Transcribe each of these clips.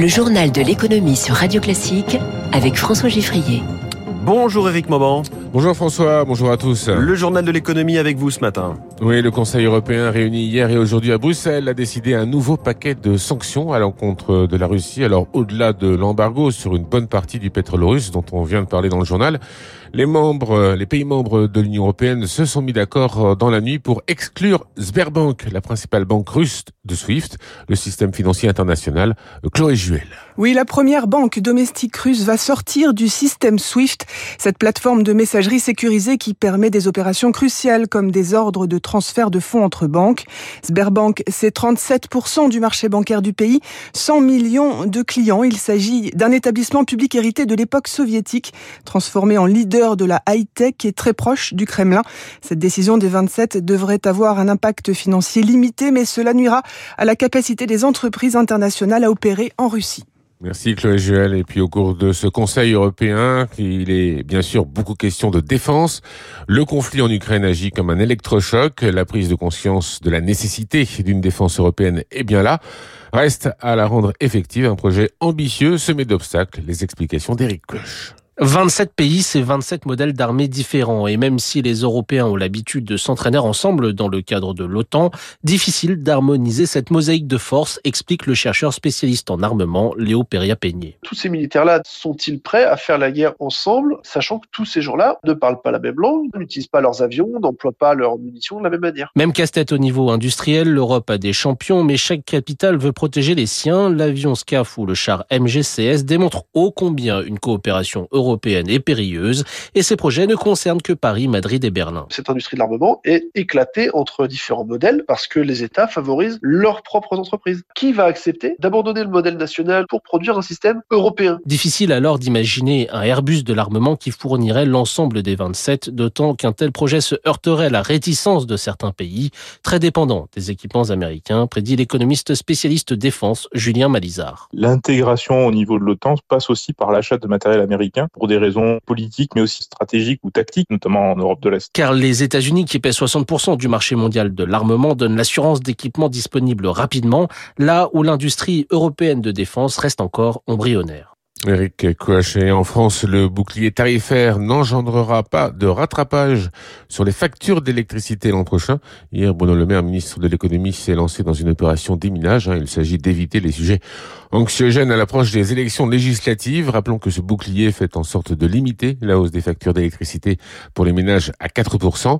Le journal de l'économie sur Radio Classique avec François Giffrier. Bonjour Eric Mauban. Bonjour François, bonjour à tous. Le journal de l'économie avec vous ce matin. Oui, le Conseil européen réuni hier et aujourd'hui à Bruxelles a décidé un nouveau paquet de sanctions à l'encontre de la Russie. Alors au-delà de l'embargo sur une bonne partie du pétrole russe dont on vient de parler dans le journal, les membres, les pays membres de l'Union européenne se sont mis d'accord dans la nuit pour exclure Sberbank, la principale banque russe de SWIFT, le système financier international. Chloé Juel. Oui, la première banque domestique russe va sortir du système SWIFT, cette plateforme de messagerie sécurisée qui permet des opérations cruciales comme des ordres de transfert de fonds entre banques. Sberbank, c'est 37% du marché bancaire du pays, 100 millions de clients. Il s'agit d'un établissement public hérité de l'époque soviétique, transformé en leader de la high-tech et très proche du Kremlin. Cette décision des 27 devrait avoir un impact financier limité, mais cela nuira à la capacité des entreprises internationales à opérer en Russie. Merci Chloé Juel. Et puis au cours de ce Conseil européen, il est bien sûr beaucoup question de défense. Le conflit en Ukraine agit comme un électrochoc. La prise de conscience de la nécessité d'une défense européenne est bien là. Reste à la rendre effective un projet ambitieux semé d'obstacles. Les explications d'Éric Koch. 27 pays, c'est 27 modèles d'armées différents. Et même si les Européens ont l'habitude de s'entraîner ensemble dans le cadre de l'OTAN, difficile d'harmoniser cette mosaïque de force, explique le chercheur spécialiste en armement Léo Peria-Peigné. Tous ces militaires-là sont-ils prêts à faire la guerre ensemble, sachant que tous ces gens-là ne parlent pas la même langue, n'utilisent pas leurs avions, n'emploient pas leurs munitions de la même manière? Même casse-tête au niveau industriel, l'Europe a des champions, mais chaque capitale veut protéger les siens. L'avion SCAF ou le char MGCS démontrent ô combien une coopération européenne européenne est périlleuse et ces projets ne concernent que Paris, Madrid et Berlin. Cette industrie de l'armement est éclatée entre différents modèles parce que les États favorisent leurs propres entreprises. Qui va accepter d'abandonner le modèle national pour produire un système européen? Difficile alors d'imaginer un Airbus de l'armement qui fournirait l'ensemble des 27, d'autant qu'un tel projet se heurterait à la réticence de certains pays, très dépendants des équipements américains, prédit l'économiste spécialiste défense Julien Malizard. L'intégration au niveau de l'OTAN passe aussi par l'achat de matériel américain pour des raisons politiques, mais aussi stratégiques ou tactiques, notamment en Europe de l'Est. Car les États-Unis, qui pèsent 60% du marché mondial de l'armement, donnent l'assurance d'équipements disponibles rapidement, là où l'industrie européenne de défense reste encore embryonnaire. Eric Coachet, en France, le bouclier tarifaire n'engendrera pas de rattrapage sur les factures d'électricité l'an prochain. Hier, Bruno Le Maire, ministre de l'économie, s'est lancé dans une opération déminage. Hein. Il s'agit d'éviter les sujets anxiogènes à l'approche des élections législatives. Rappelons que ce bouclier fait en sorte de limiter la hausse des factures d'électricité pour les ménages à 4%.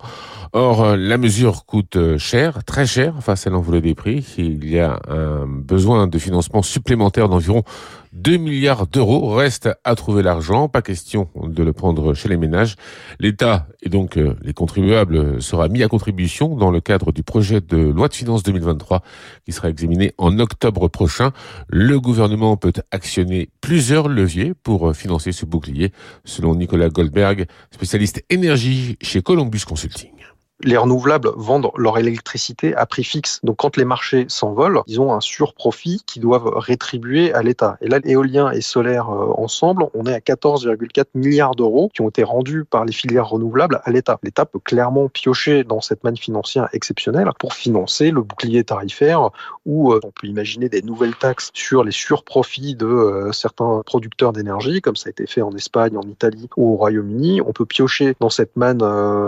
Or, la mesure coûte cher, très cher face à l'envolée des prix. Il y a un besoin de financement supplémentaire d'environ 2 milliards d'euros. Reste à trouver l'argent. Pas question de le prendre chez les ménages. L'État et donc euh, les contribuables sera mis à contribution dans le cadre du projet de loi de finances 2023 qui sera examiné en octobre prochain. Le gouvernement peut actionner plusieurs leviers pour financer ce bouclier, selon Nicolas Goldberg, spécialiste énergie chez Columbus Consulting les renouvelables vendent leur électricité à prix fixe. Donc quand les marchés s'envolent, ils ont un surprofit qu'ils doivent rétribuer à l'État. Et là, éolien et solaire euh, ensemble, on est à 14,4 milliards d'euros qui ont été rendus par les filières renouvelables à l'État. L'État peut clairement piocher dans cette manne financière exceptionnelle pour financer le bouclier tarifaire ou euh, on peut imaginer des nouvelles taxes sur les surprofits de euh, certains producteurs d'énergie, comme ça a été fait en Espagne, en Italie ou au Royaume-Uni. On peut piocher dans cette manne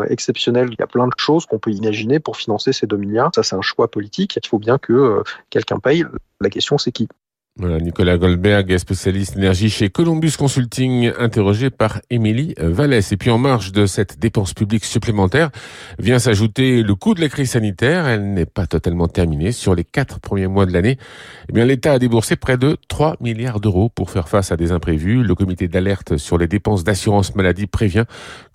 exceptionnelle. Il y a plein de choses qu'on peut imaginer pour financer ces 2 milliards. Ça, c'est un choix politique. Il faut bien que euh, quelqu'un paye. La question, c'est qui? Voilà, Nicolas Goldberg, spécialiste énergie chez Columbus Consulting, interrogé par Émilie Vallès. Et puis en marge de cette dépense publique supplémentaire vient s'ajouter le coût de la crise sanitaire. Elle n'est pas totalement terminée. Sur les quatre premiers mois de l'année, eh bien l'État a déboursé près de 3 milliards d'euros pour faire face à des imprévus. Le comité d'alerte sur les dépenses d'assurance maladie prévient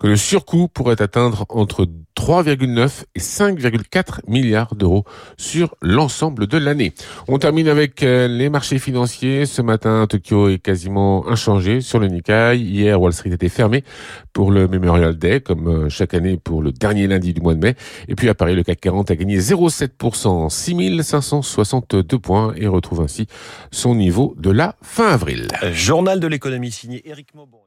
que le surcoût pourrait atteindre entre 3,9 et 5,4 milliards d'euros sur l'ensemble de l'année. On termine avec euh, les marchés financiers. Ce matin, Tokyo est quasiment inchangé sur le Nikkei. Hier, Wall Street était fermé pour le Memorial Day, comme euh, chaque année pour le dernier lundi du mois de mai. Et puis à Paris, le CAC 40 a gagné 0,7%, 6562 points et retrouve ainsi son niveau de la fin avril. Journal de l'économie signé Eric Maubon.